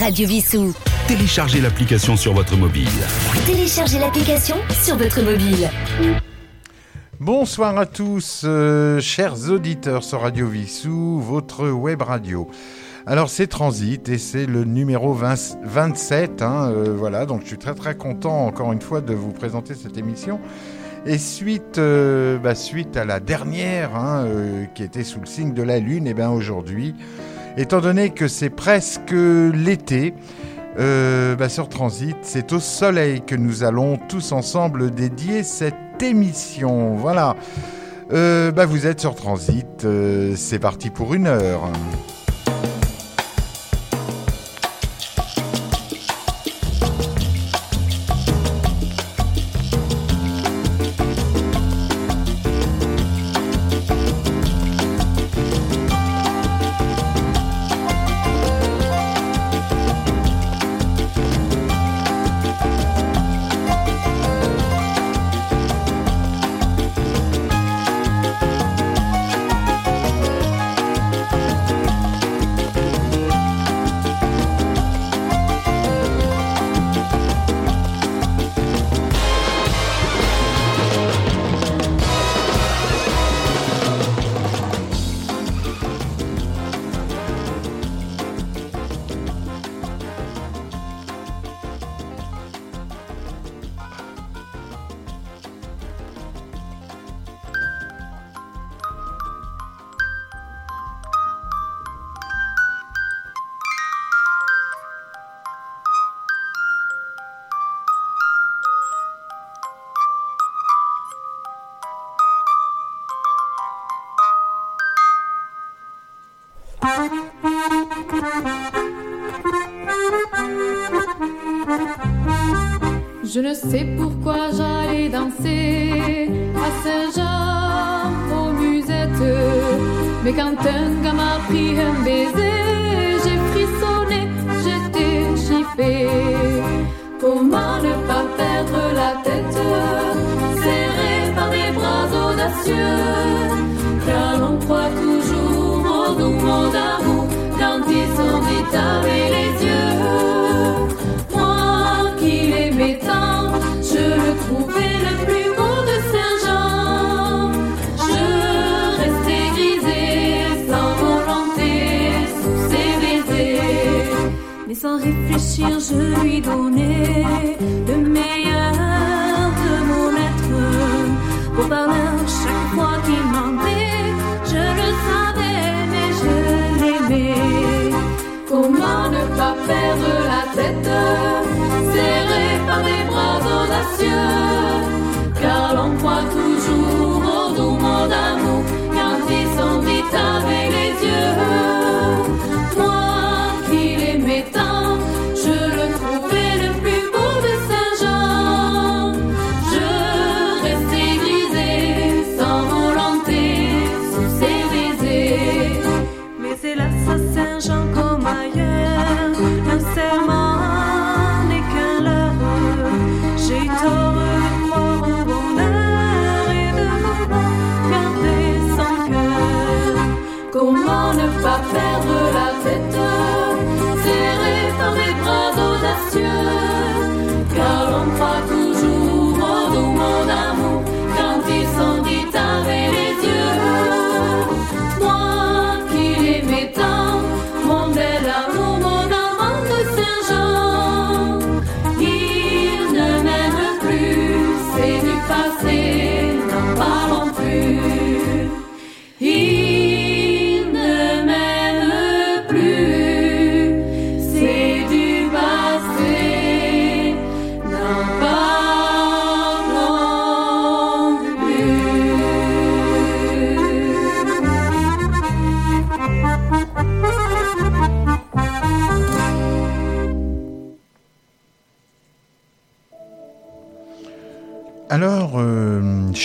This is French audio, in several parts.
Radio Vissou. Téléchargez l'application sur votre mobile. Téléchargez l'application sur votre mobile. Bonsoir à tous, euh, chers auditeurs sur Radio Vissou, votre web radio. Alors c'est Transit et c'est le numéro 20 27. hein, euh, voilà, donc je suis très très content encore une fois de vous présenter cette émission. Et suite, euh, bah, suite à la dernière, hein, euh, qui était sous le signe de la Lune, et bien aujourd'hui, étant donné que c'est presque l'été, euh, bah, sur Transit, c'est au soleil que nous allons tous ensemble dédier cette émission. Voilà. Euh, bah, vous êtes sur Transit, euh, c'est parti pour une heure. Je ne sais pourquoi j'allais danser à Saint-Jean aux musettes. Mais quand un gars m'a pris un baiser, j'ai frissonné, j'étais chiffée. Comment ne pas perdre la tête, serré par des bras audacieux, sans volonté sous ses baisers. Mais sans réfléchir, je lui donnais car l'on croit toujours au mot d'amour quand ils sont vite avec les yeux.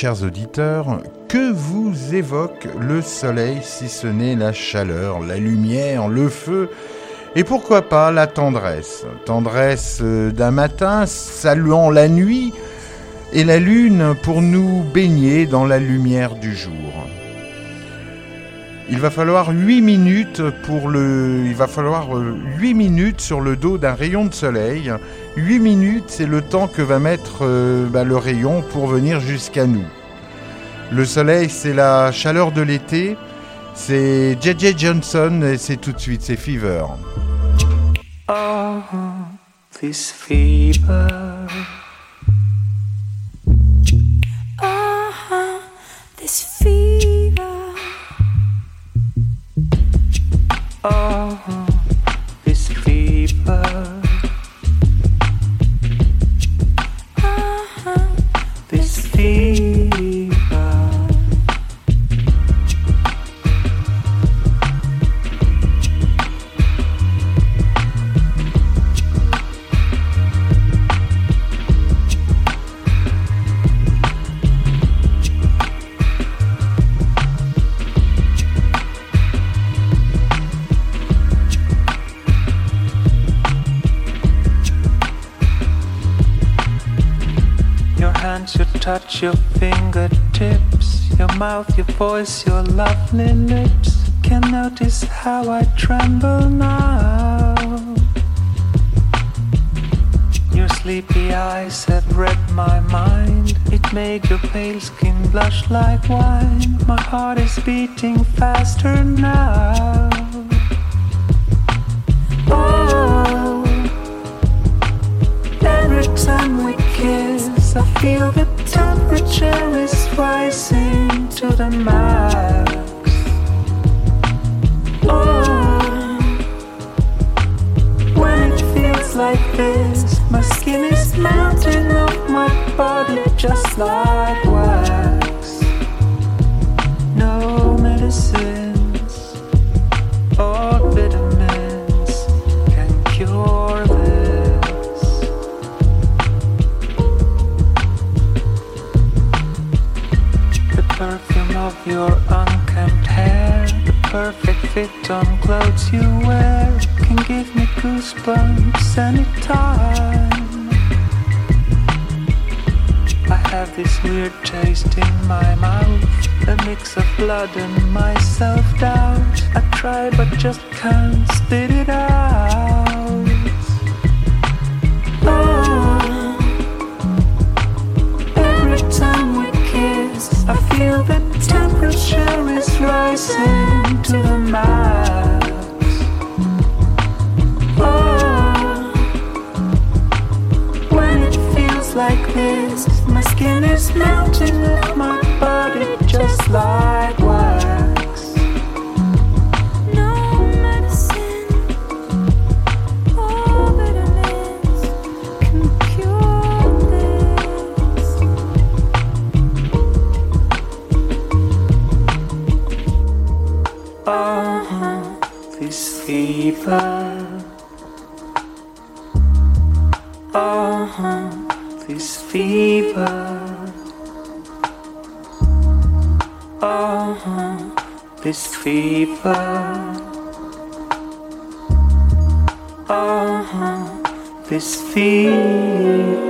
Chers auditeurs, que vous évoque le soleil si ce n'est la chaleur, la lumière, le feu et pourquoi pas la tendresse? Tendresse euh, d'un matin saluant la nuit et la lune pour nous baigner dans la lumière du jour. Il va falloir 8 minutes pour le. Il va falloir 8 minutes sur le dos d'un rayon de soleil. 8 minutes, c'est le temps que va mettre bah, le rayon pour venir jusqu'à nous. Le soleil, c'est la chaleur de l'été. C'est JJ Johnson et c'est tout de suite, c'est Fever. Oh. Touch your fingertips, your mouth, your voice, your lovely lips. Can notice how I tremble now. Your sleepy eyes have read my mind. It made your pale skin blush like wine. My heart is beating faster now. Oh, every time we kiss, I feel the temperature is rising to the max. Oh, when it feels like this, my skin is melting off my body just like clothes you wear, can give me goosebumps anytime. I have this weird taste in my mouth, a mix of blood and my self doubt. I try but just can't spit it out. Oh, every time we kiss, I feel the temperature is rising to the max. Oh, when it feels like this, my skin is melting my body just like wax. Oh, this fever. Oh, this fever. Oh, this fever.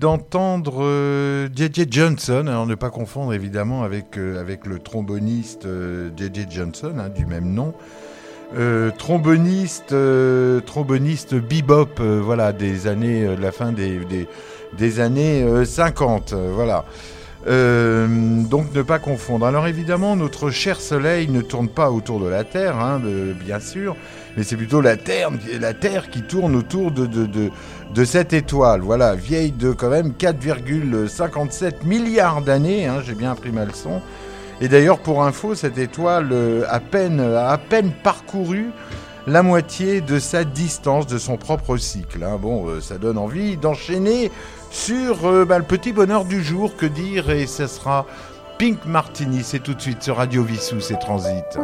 D'entendre euh, J.J. Johnson, alors ne pas confondre évidemment avec, euh, avec le tromboniste euh, J.J. Johnson, hein, du même nom. Euh, tromboniste, euh, tromboniste bebop, euh, voilà, des années, euh, de la fin des, des, années euh, 50, euh, voilà. Euh, donc ne pas confondre. Alors évidemment, notre cher Soleil ne tourne pas autour de la Terre, hein, bien sûr, mais c'est plutôt la Terre, la Terre qui tourne autour de, de cette étoile. Voilà, vieille de quand même 4,57 milliards d'années, hein, j'ai bien appris ma leçon. Et d'ailleurs, pour info, cette étoile euh, à peine, a à peine parcouru la moitié de sa distance de son propre cycle. hein. Bon, euh, ça donne envie d'enchaîner sur euh, bah, le petit bonheur du jour, que dire, et ce sera Pink Martini, c'est tout de suite sur Radio Vissou, c'est Transit.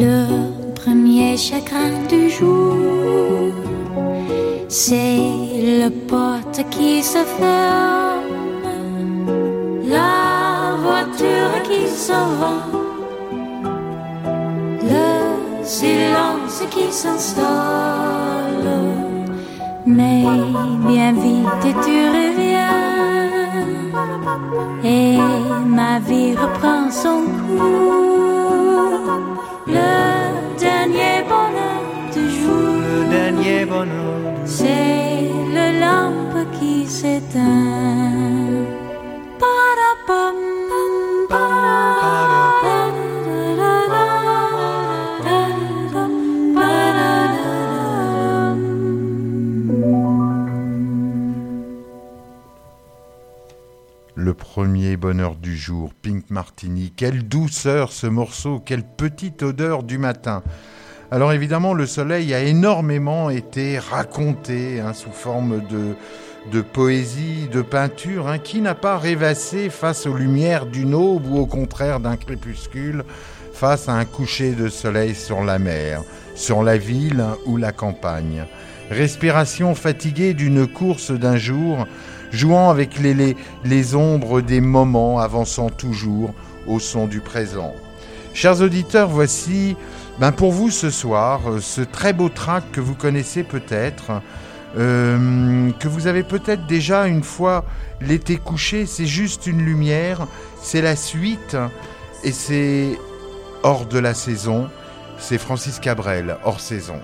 Le premier chagrin du jour, c'est le porte qui se ferme, la voiture qui s'en va, le silence qui s'installe. Mais bien vite tu reviens et ma vie reprend son cours. Le dernier bonheur du jour, Le dernier bonheur c'est le lampe qui s'éteint. Premier bonheur du jour, Pink Martini. Quelle douceur ce morceau, quelle petite odeur du matin. Alors évidemment, le soleil a énormément été raconté hein, sous forme de, de poésie, de peinture. hein. Qui n'a pas rêvassé face aux lumières d'une aube ou au contraire d'un crépuscule face à un coucher de soleil sur la mer, sur la ville ou la campagne Respiration fatiguée d'une course d'un jour, jouant avec les, les, ombres des moments, avançant toujours au son du présent. Chers auditeurs, voici ben pour vous ce soir euh, ce très beau track que vous connaissez peut-être, euh, que vous avez peut-être déjà une fois l'été couché, c'est juste une lumière, c'est la suite et c'est hors de la saison, c'est Francis Cabrel, hors saison.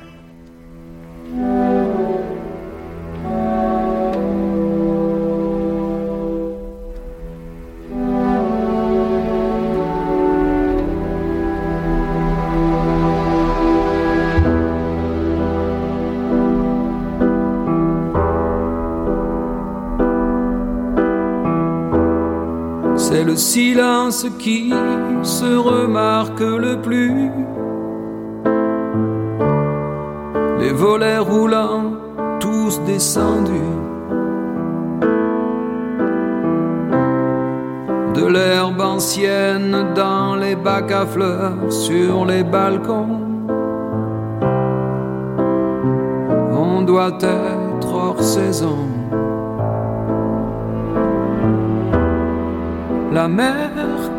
Le silence qui se remarque le plus. Les volets roulants, tous descendus. De l'herbe ancienne dans les bacs à fleurs, sur les balcons. On doit être hors saison. La mer,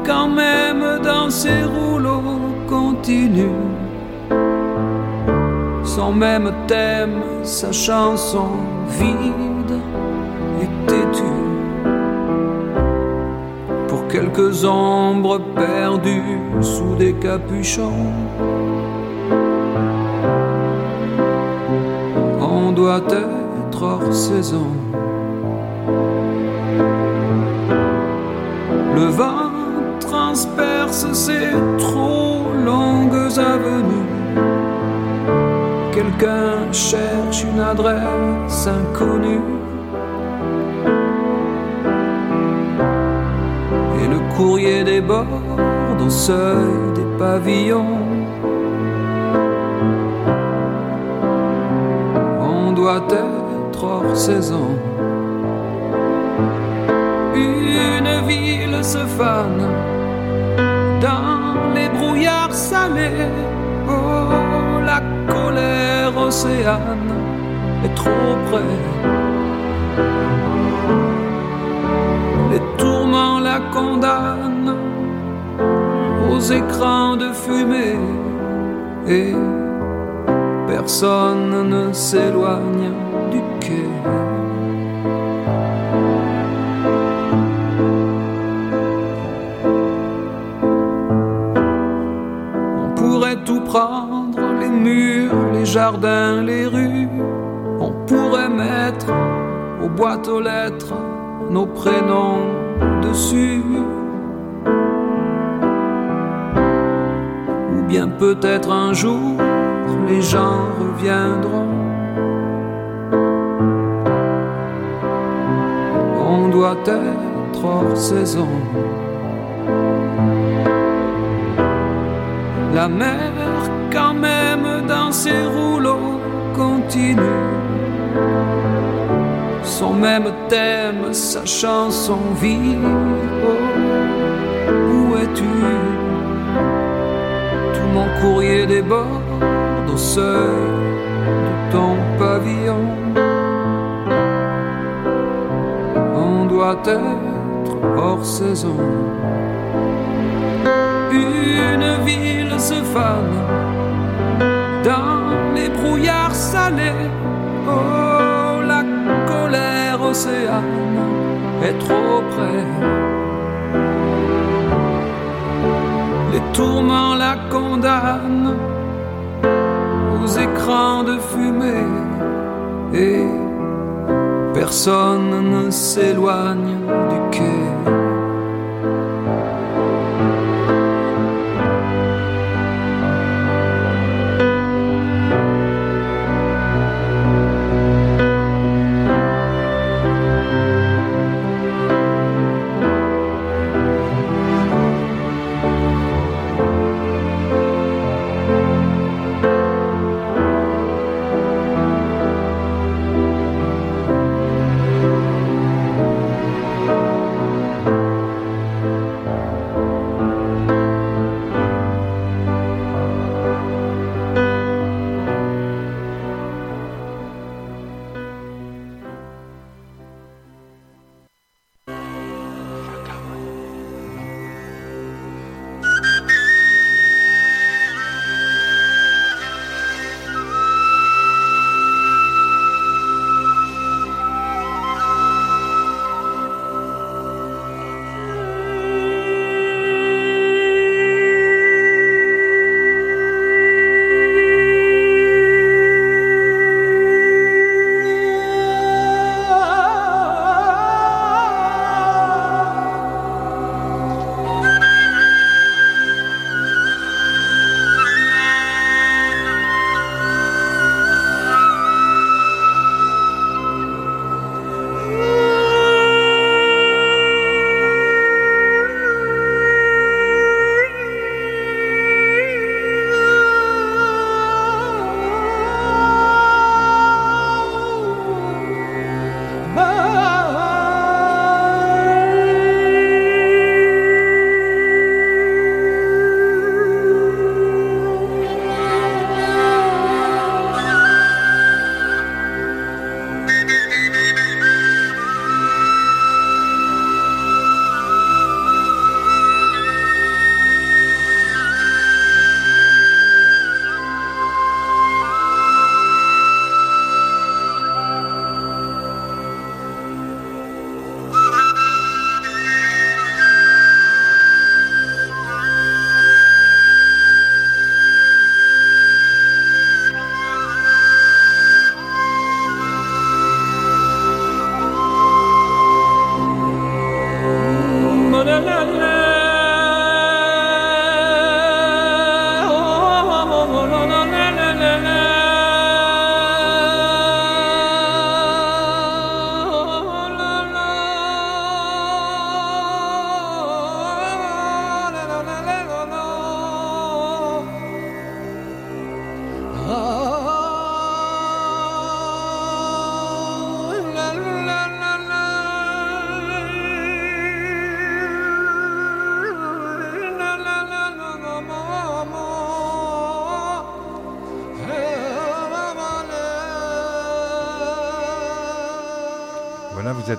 quand même, dans ses rouleaux, continue. Son même thème, sa chanson vide et têtue. Pour quelques ombres perdues sous des capuchons. On doit être hors saison. Une adresse inconnue. Et le courrier déborde au seuil des pavillons. On doit être hors saison. Une ville se fane dans les brouillards salés. Oh, la colère océane trop près. Les tourments la condamnent aux écrans de fumée et personne ne s'éloigne du quai. On pourrait tout prendre, les murs, les jardins, les rues. Pourrait mettre aux boîtes aux lettres nos prénoms dessus. Ou bien peut-être un jour les gens reviendront. On doit être hors saison. La mer, quand même, dans ses rouleaux, continue. Son même thème, sa chanson vit. Oh, où es-tu? Tout mon courrier déborde au seuil de ton pavillon. On doit être hors saison. Une ville se fane dans les brouillards salés. Océane est trop près. Les tourments la condamnent aux écrans de fumée et personne ne s'éloigne du quai.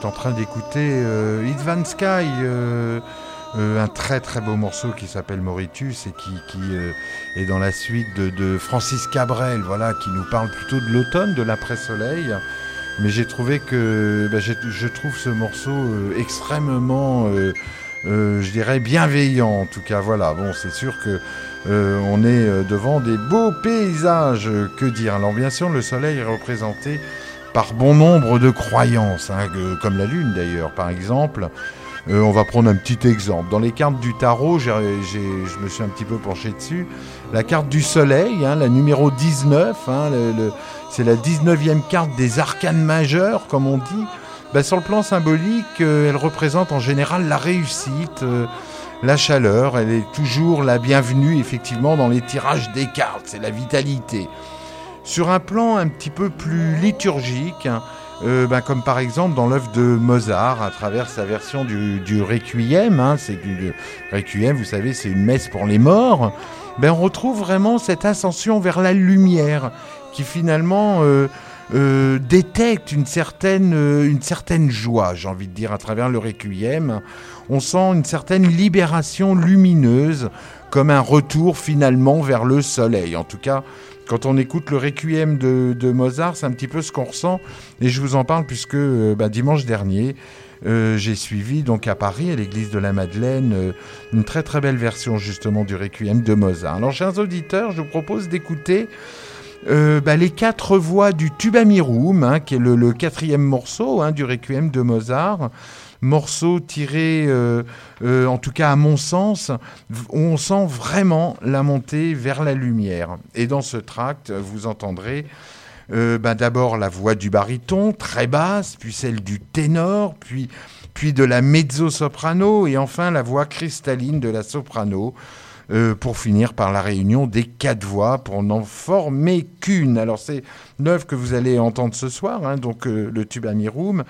En train d'écouter euh, Van Sky, euh, euh, un très très beau morceau qui s'appelle Mauritius et qui, qui, euh, est dans la suite de, Francis Cabrel, voilà, qui nous parle plutôt de l'automne, de l'après-soleil. Mais j'ai trouvé que bah, je trouve ce morceau extrêmement, je dirais, bienveillant en tout cas. Voilà, bon, c'est sûr que on est devant des beaux paysages. Que dire sûr, le soleil est représenté par bon nombre de croyances, hein, comme la lune d'ailleurs, par exemple. Euh, on va prendre un petit exemple. Dans les cartes du tarot, je me suis un petit peu penché dessus. La carte du soleil, hein, la numéro 19, hein, c'est la 19e carte des arcanes majeurs, comme on dit. Bah, sur le plan symbolique, euh, elle représente en général la réussite, euh, la chaleur. Elle est toujours la bienvenue, effectivement, dans les tirages des cartes. C'est la vitalité. Sur un plan un petit peu plus liturgique, hein, euh, ben, comme par exemple dans l'œuvre de Mozart, à travers sa version du, du Requiem, hein, c'est du Requiem, vous savez, c'est une messe pour les morts, ben, on retrouve vraiment cette ascension vers la lumière qui finalement euh, euh, détecte une certaine, euh, une certaine joie, j'ai envie de dire, à travers le Requiem. On sent une certaine libération lumineuse, comme un retour finalement vers le soleil. En tout cas, quand on écoute le Requiem de, Mozart, c'est un petit peu ce qu'on ressent. Et je vous en parle puisque euh, bah, dimanche dernier, euh, j'ai suivi donc à Paris, à l'église de la Madeleine, euh, une très très belle version justement du Requiem de Mozart. Alors, chers auditeurs, je vous propose d'écouter bah, les quatre voix du Tubamirum, hein, qui est le, le quatrième morceau hein, du Requiem de Mozart. Morceau tiré, euh, euh, en tout cas à mon sens, où on sent vraiment la montée vers la lumière. Et dans ce tract, vous entendrez euh, bah, d'abord la voix du baryton, très basse, puis celle du ténor, puis, puis de la mezzo-soprano, et enfin la voix cristalline de la soprano, pour finir par la réunion des quatre voix, pour n'en former qu'une. Alors c'est l'œuvre que vous allez entendre ce soir, hein, donc le Tubamirum.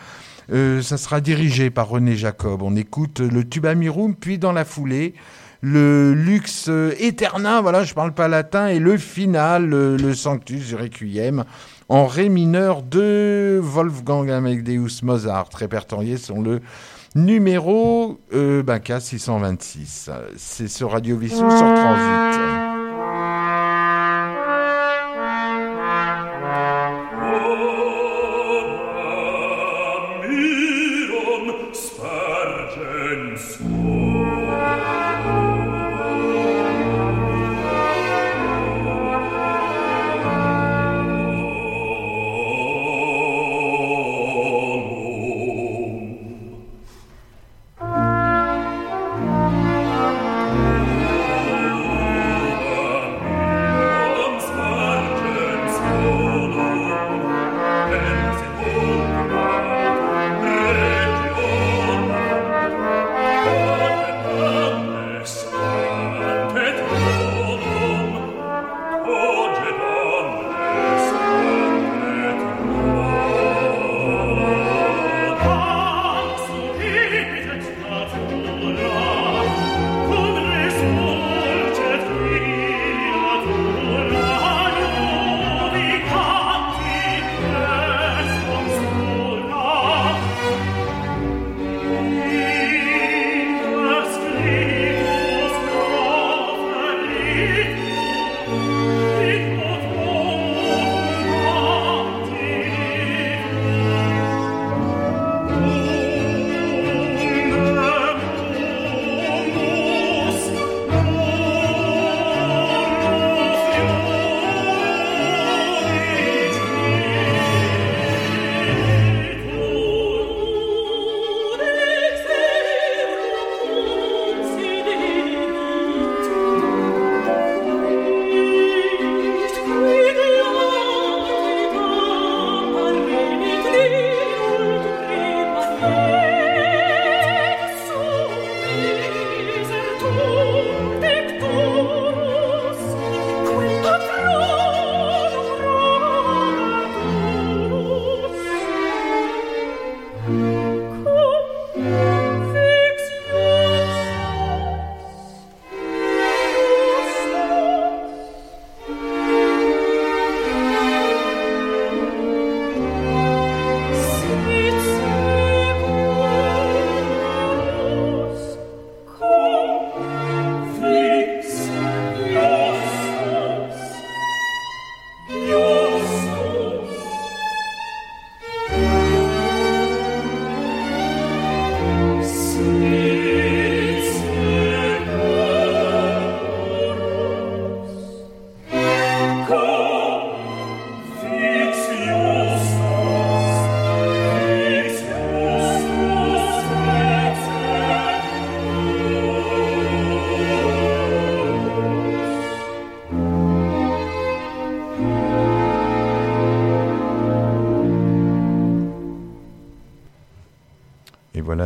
Euh, ça sera dirigé par René Jacob. On écoute le Tubamirum, puis dans la foulée, le Lux euh, Eterna, voilà, je parle pas latin, et le final, le, le Sanctus Requiem, en Ré mineur de Wolfgang Amadeus Mozart, répertorié sur le numéro euh, ben, K626. C'est sur Radio Vissou sur Transit.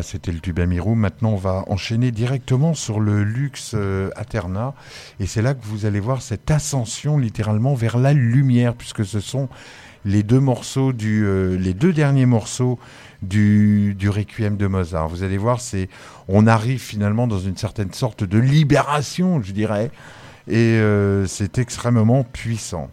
C'était le tube Amirou. Maintenant, on va enchaîner directement sur le luxe euh, Aterna. Et c'est là que vous allez voir cette ascension littéralement vers la lumière, puisque ce sont les deux morceaux du, euh, les deux derniers morceaux du, du Requiem de Mozart. Vous allez voir, c'est, on arrive finalement dans une certaine sorte de libération, je dirais. Et euh, c'est extrêmement puissant.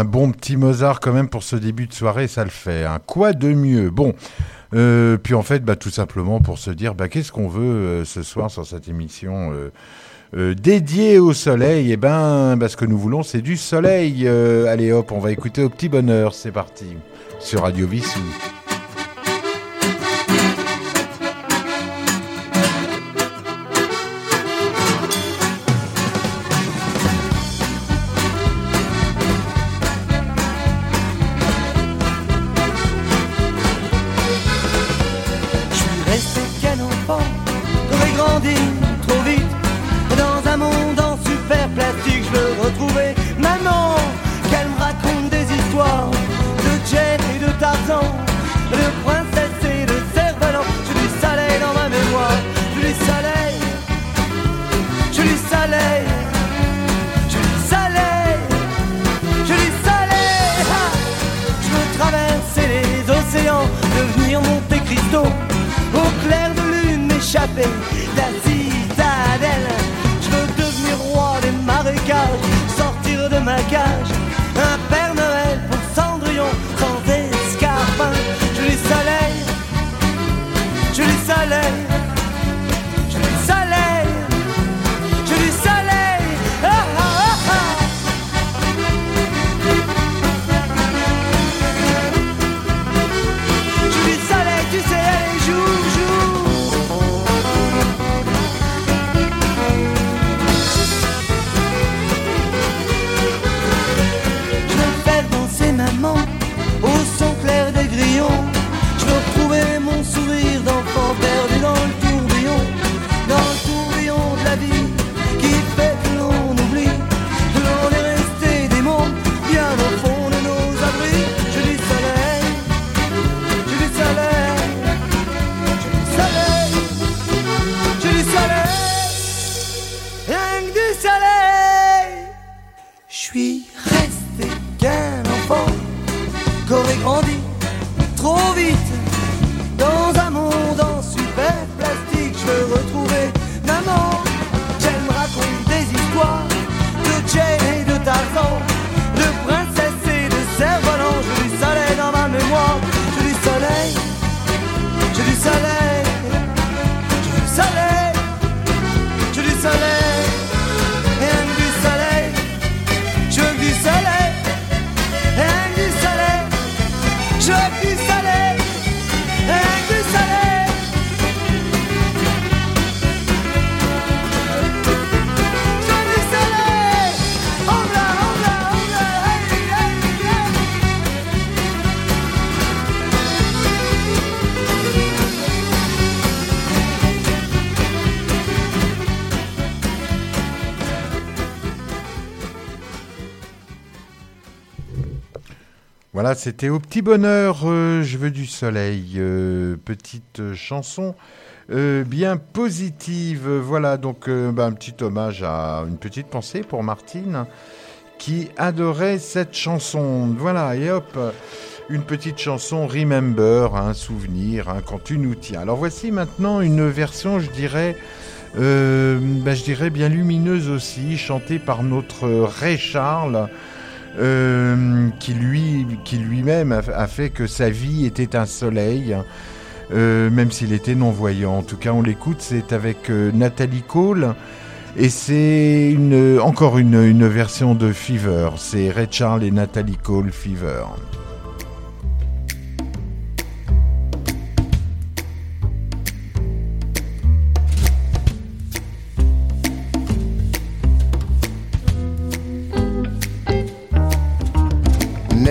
Un bon petit Mozart quand même pour ce début de soirée, ça le fait. hein. Quoi de mieux? Bon, euh, puis en fait, bah, tout simplement pour se dire, bah, qu'est-ce qu'on veut euh, ce soir sur cette émission euh, dédiée au soleil? Eh ben, bah, ce que nous voulons, c'est du soleil. Allez hop, on va écouter au petit bonheur, c'est parti, sur Radio Vissou. Trop vite. Dans un monde en super plastique, je veux retrouver maman, qu'elle me raconte des histoires de jet et de Tarzan, de princesse et de cerf-volant. Je du soleil dans ma mémoire, je du soleil, je du soleil, je du soleil, je je veux traverser les océans, devenir Monte Cristo, au clair de lune m'échapper la citadelle. Je veux devenir roi des marécages, C'était au petit bonheur, euh, je veux du soleil, euh, petite euh, chanson euh, bien positive. Voilà, donc euh, bah, un petit hommage à une petite pensée pour Martine qui adorait cette chanson. Voilà, et hop, une petite chanson Remember, un souvenir, hein, quand tu nous tiens. Alors voici maintenant une version, je dirais, euh, bah, je dirais bien lumineuse aussi, chantée par notre Ray Charles euh, qui lui, qui lui-même a, fait que sa vie était un soleil, euh, même s'il était non-voyant. En tout cas, on l'écoute, c'est avec euh, Nathalie Cole. Et c'est encore une, une version de Fever. C'est Ray Charles et Nathalie Cole Fever.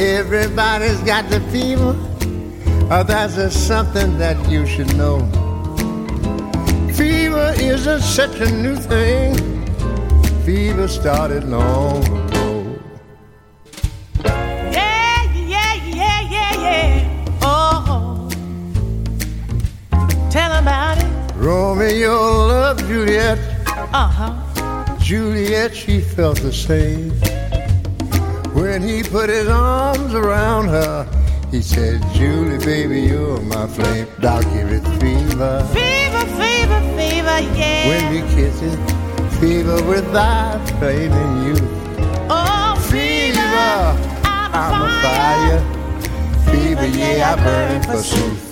Everybody's got the fever. Oh, that's just something that you should know. Fever isn't such a new thing. Fever started long ago. Yeah, yeah, yeah, yeah, yeah. Oh, tell about it. Romeo loved Juliet. Uh huh. Juliet, she felt the same. When he put his arms around her, he said, Julie, baby, you're my flame. I'll give it fever. Fever, fever, fever, yeah. When we kiss it, fever without flaming youth. oh, Fever, I'm, I'm a fire. Fever, yeah, I burn for truth.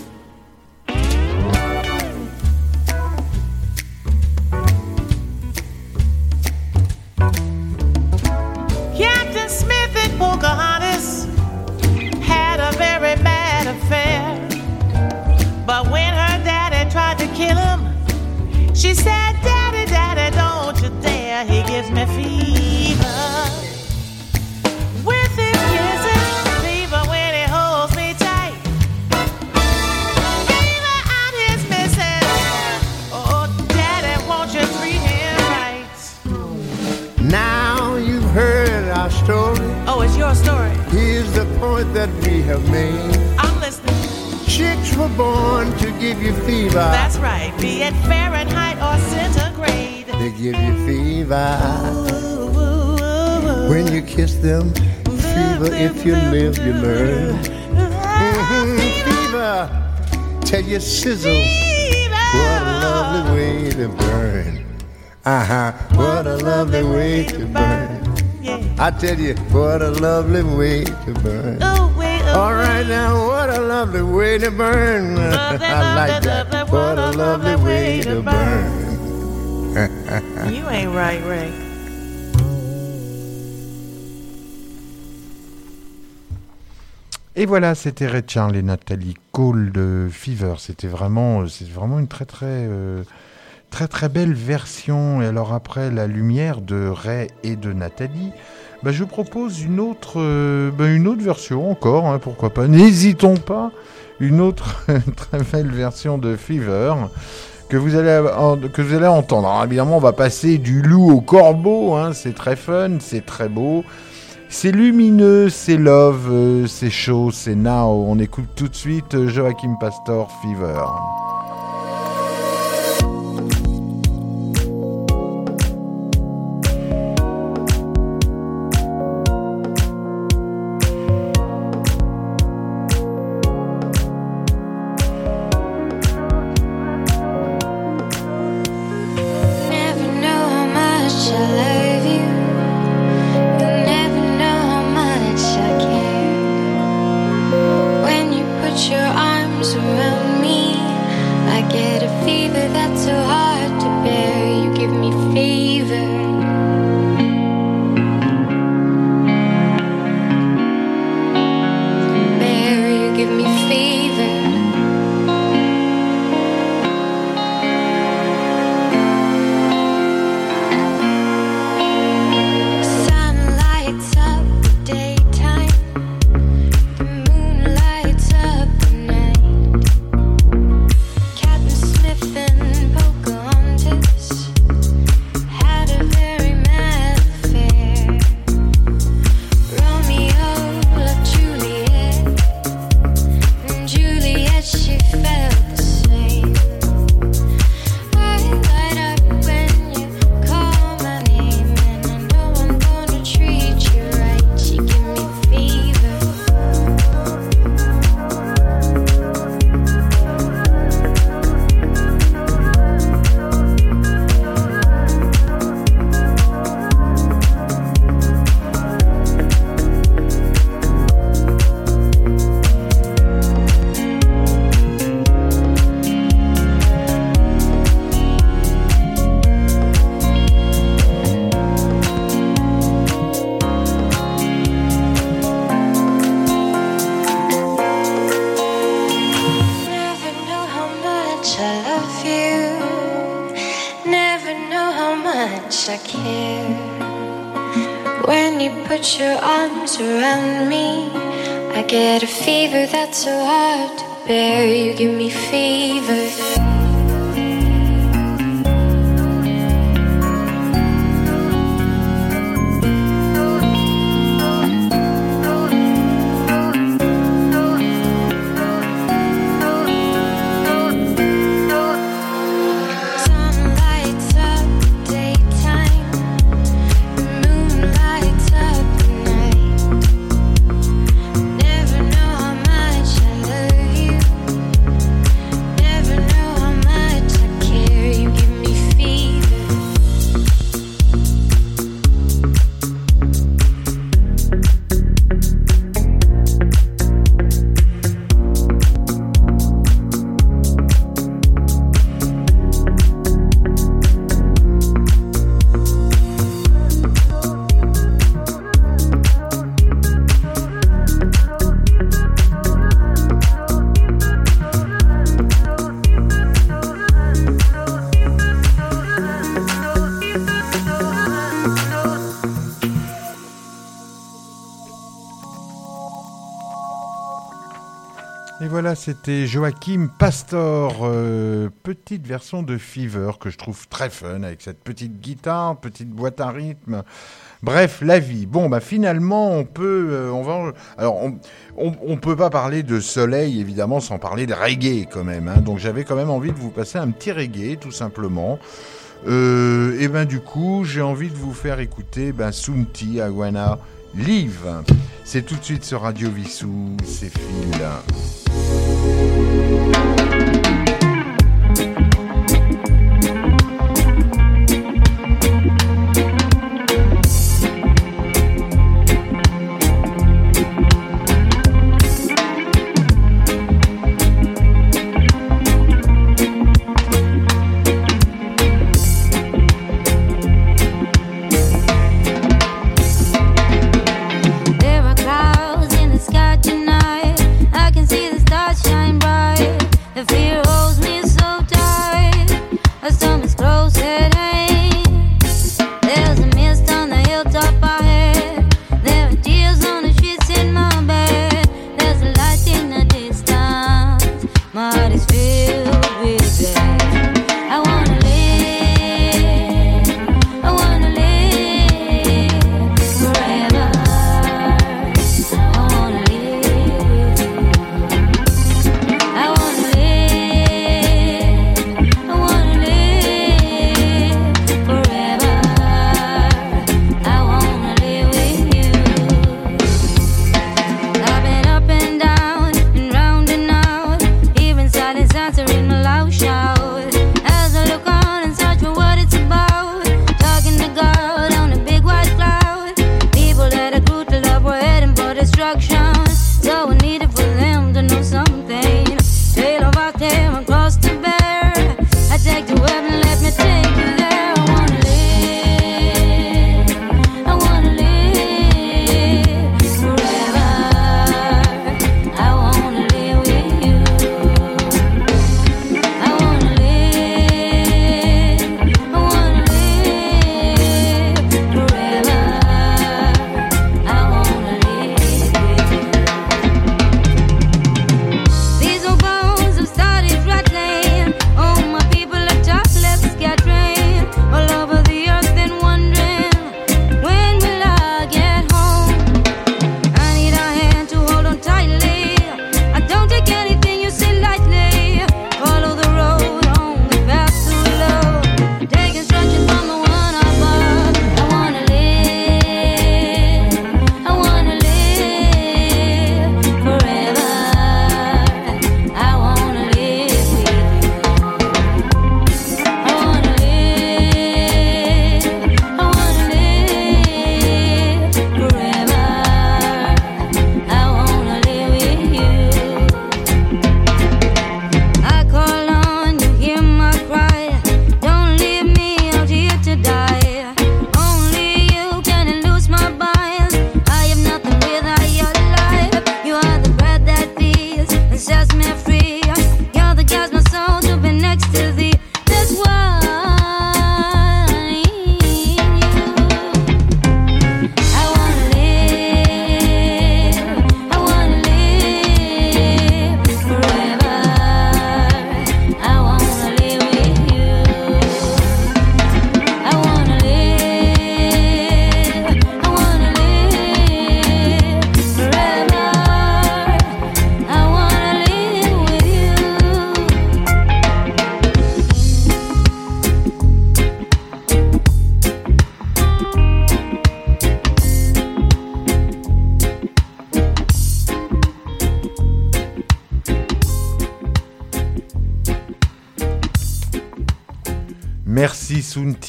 She said, Daddy, Daddy, don't you dare. He gives me fever. With his kisses, fever when he holds me tight. Fever at his missus. Oh, Daddy, won't you treat him right? Now you've heard our story. Oh, it's your story. Here's the point that we have made. I'm listening. Chicks were born to give you fever. That's right. Be it Fahrenheit or centigrade. They give you fever. When you kiss them, fever. If you live, you learn. Fever. Tell you sizzle. What a lovely way to burn. Uh huh. What a lovely way to burn. I tell you, what a lovely way to burn. All right now, what a lovely way to burn. I like that. What a lovely way to burn. You ain't right, Ray. Et voilà, c'était Ray Charles et Nathalie Cole de Fever. C'était vraiment, euh, vraiment une très très euh, très très belle version. Et alors après la lumière de Ray et de Nathalie, bah, je propose une autre, euh, bah, une autre version encore, hein, pourquoi pas. N'hésitons pas, une autre très belle version de Fever que vous allez que vous allez entendre. Alors évidemment, on va passer du loup au corbeau. hein, c'est très fun, c'est très beau. C'est lumineux, c'est love, euh, c'est chaud, c'est now. On écoute tout de suite euh, Joachim Pastor Fever. C'était Joachim Pastor, euh, petite version de Fever que je trouve très fun avec cette petite guitare, petite boîte à rythme. Bref, la vie. Bon, bah finalement, on peut, euh, on va, alors on, peut pas parler de soleil évidemment sans parler de reggae quand même. Hein. Donc j'avais quand même envie de vous passer un petit reggae tout simplement. Euh, et ben du coup, j'ai envie de vous faire écouter ben, Sunti Aguana Live. C'est tout de suite sur Radio Vissou, c'est Phil.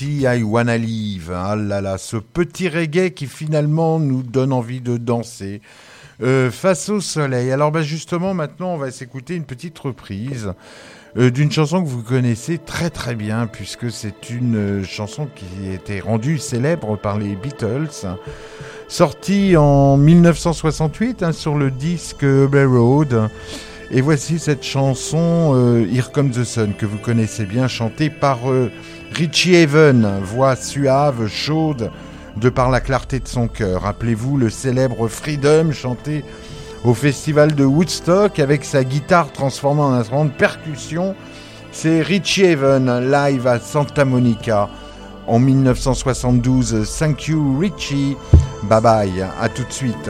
I wanna live. Ah ce petit reggae qui finalement nous donne envie de danser. Euh, face au soleil. Alors bah justement, maintenant, on va s'écouter une petite reprise euh, d'une chanson que vous connaissez très très bien, puisque c'est une euh, chanson qui a été rendue célèbre par les Beatles, sortie en 1968 hein, sur le disque Abbey Road. Et voici cette chanson euh, Here Comes the Sun que vous connaissez bien, chantée par euh, Richie Haven, voix suave, chaude, de par la clarté de son cœur. Rappelez-vous le célèbre Freedom chanté au festival de Woodstock avec sa guitare transformée en instrument de percussion. C'est Richie Haven live à Santa Monica en 1972. Thank you Richie. Bye bye, à tout de suite.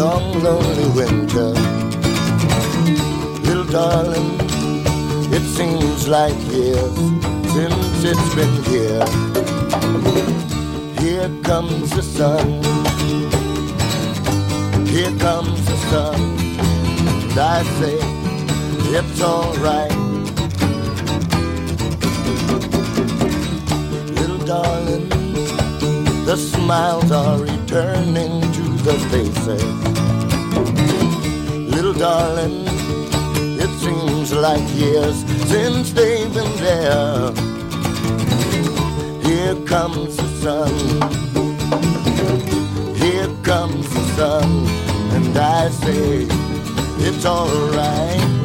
Long, lonely winter. Little darling, it seems like years since it's been here. Here comes the sun. Here comes the sun. And I say, it's alright. Little darling, the smiles are returning the faces. Little darling, it seems like years since they've been there. Here comes the sun. Here comes the sun. And I say, it's alright.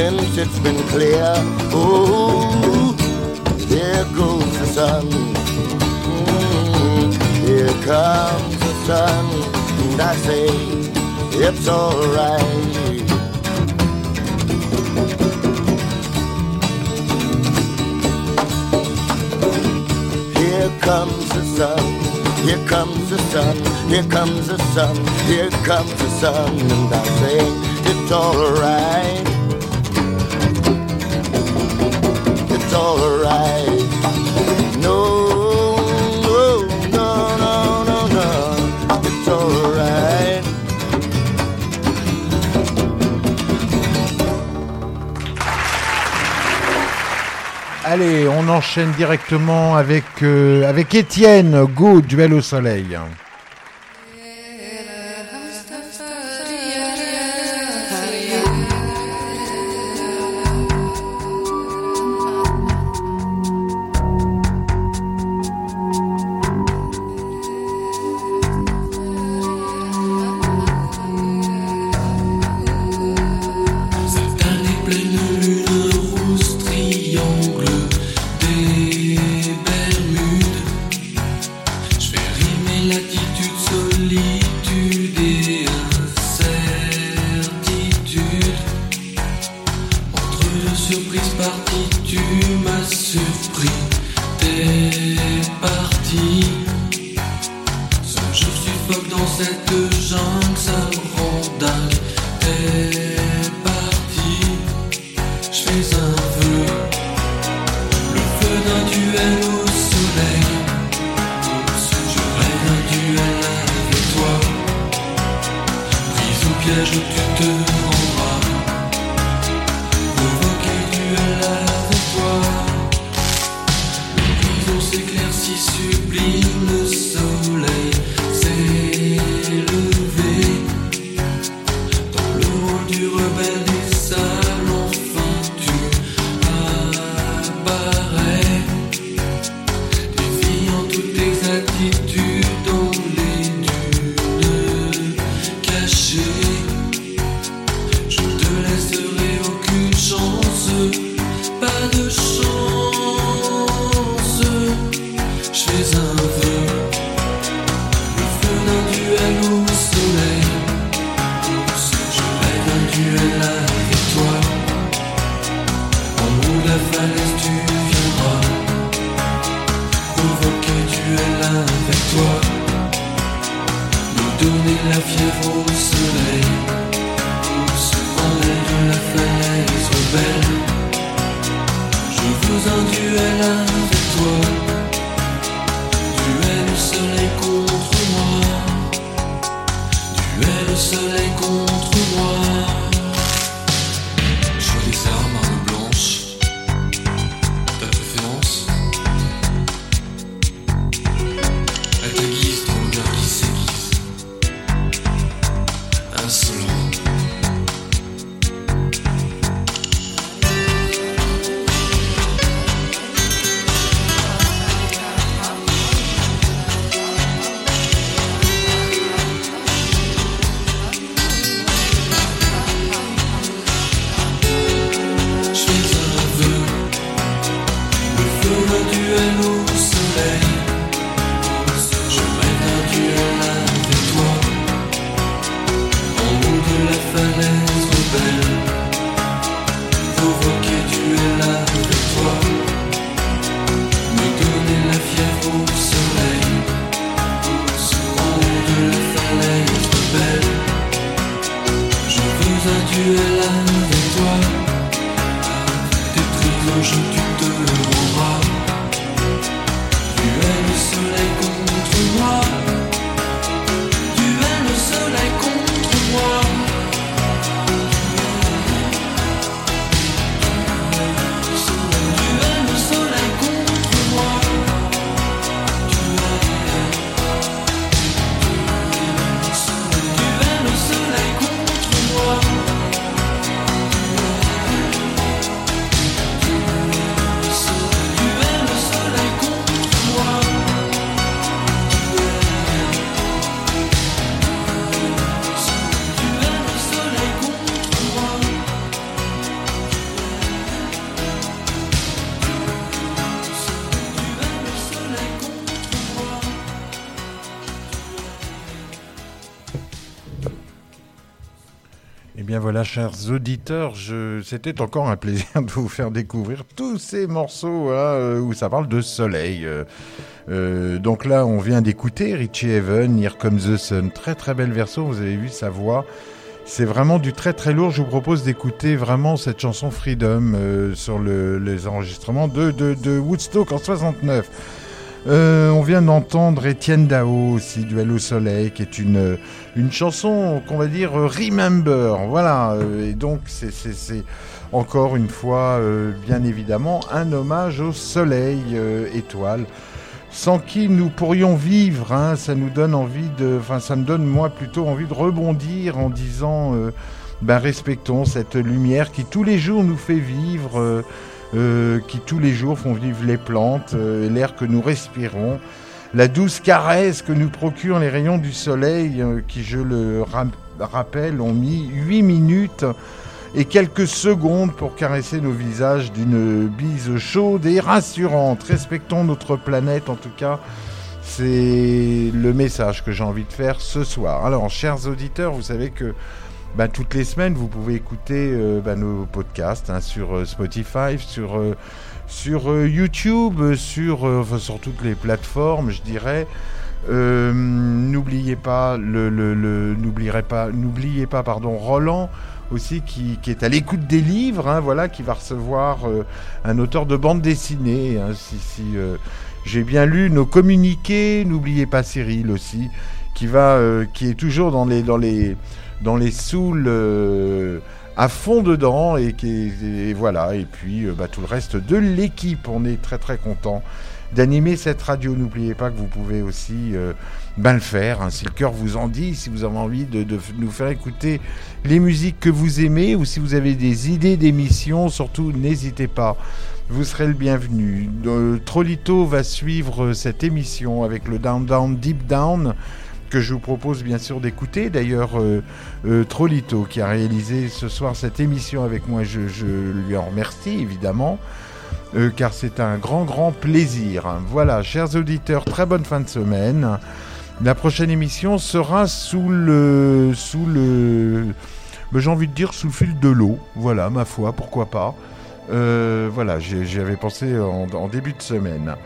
Since it's been clear. Oh, there goes the sun. Here comes the sun, and I say it's alright. Here comes the sun, here comes the sun, here comes the sun, here comes the sun, and I say it's alright. Allez, on enchaîne directement avec, euh, avec Étienne, Go, Duel au soleil. Chers auditeurs, c'était encore un plaisir de vous faire découvrir tous ces morceaux hein, euh, où ça parle de soleil. euh. Euh, donc là, on vient d'écouter Richie Evan, Here Comes the Sun. Très très belle version, vous avez vu sa voix. C'est vraiment du très très lourd. Je vous propose d'écouter vraiment cette chanson Freedom sur le- les enregistrements de, de, de Woodstock en 69. Euh, on vient d'entendre Étienne Dao aussi, Duel au soleil, qui est une, une chanson qu'on va dire euh, Remember. Voilà, euh, et donc c'est encore une fois, euh, bien évidemment, un hommage au soleil euh, étoile. Sans qui nous pourrions vivre, hein, ça nous donne envie de, enfin ça me donne moi plutôt envie de rebondir en disant, euh, ben respectons cette lumière qui tous les jours nous fait vivre. euh, euh, qui tous les jours font vivre les plantes, euh, l'air que nous respirons, la douce caresse que nous procurent les rayons du soleil, euh, qui, je le ra- rappelle, ont mis 8 minutes et quelques secondes pour caresser nos visages d'une bise chaude et rassurante. Respectons notre planète, en tout cas. C'est le message que j'ai envie de faire ce soir. Alors, chers auditeurs, vous savez que bah, toutes les semaines, vous pouvez écouter bah, nos podcasts hein, sur euh, Spotify, sur, euh, sur euh, YouTube, sur, enfin, sur toutes les plateformes, je dirais. N'oubliez pas, le, le, le- n'oublierez pas, n'oubliez pas, pardon, Roland aussi qui, qui est à l'écoute des livres, hein, voilà, qui va recevoir un auteur de bande dessinée. hein, si si j'ai bien lu nos communiqués, n'oubliez pas Cyril aussi, qui va, qui est toujours dans les dans les dans les souls euh, à fond dedans et et voilà et puis euh, bah, tout le reste de l'équipe. On est très très content d'animer cette radio. N'oubliez pas que vous pouvez aussi euh, ben le faire, hein, si le cœur vous en dit, si vous avez envie de, de nous faire écouter les musiques que vous aimez ou si vous avez des idées d'émissions, surtout n'hésitez pas. Vous serez le bienvenu. Euh, Trolito va suivre cette émission avec le Down Down Deep Down que je vous propose bien sûr d'écouter. D'ailleurs, euh, euh, Trolito qui a réalisé ce soir cette émission avec moi, je, lui en remercie évidemment. euh, car c'est un grand grand plaisir. Voilà, chers auditeurs, très bonne fin de semaine. La prochaine émission sera sous le sous le ben, j'ai envie de dire sous le fil de l'eau. Voilà, ma foi, pourquoi pas. Voilà, j'ai- j'y avais pensé en, en début de semaine.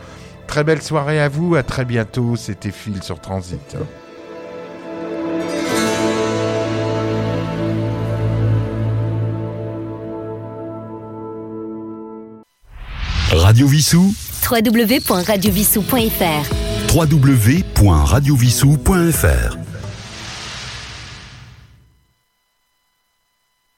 Très belle soirée à vous, à très bientôt. C'était Phil sur Transit. Radio Vissou, www.radiovissou.fr www.radiovissou.fr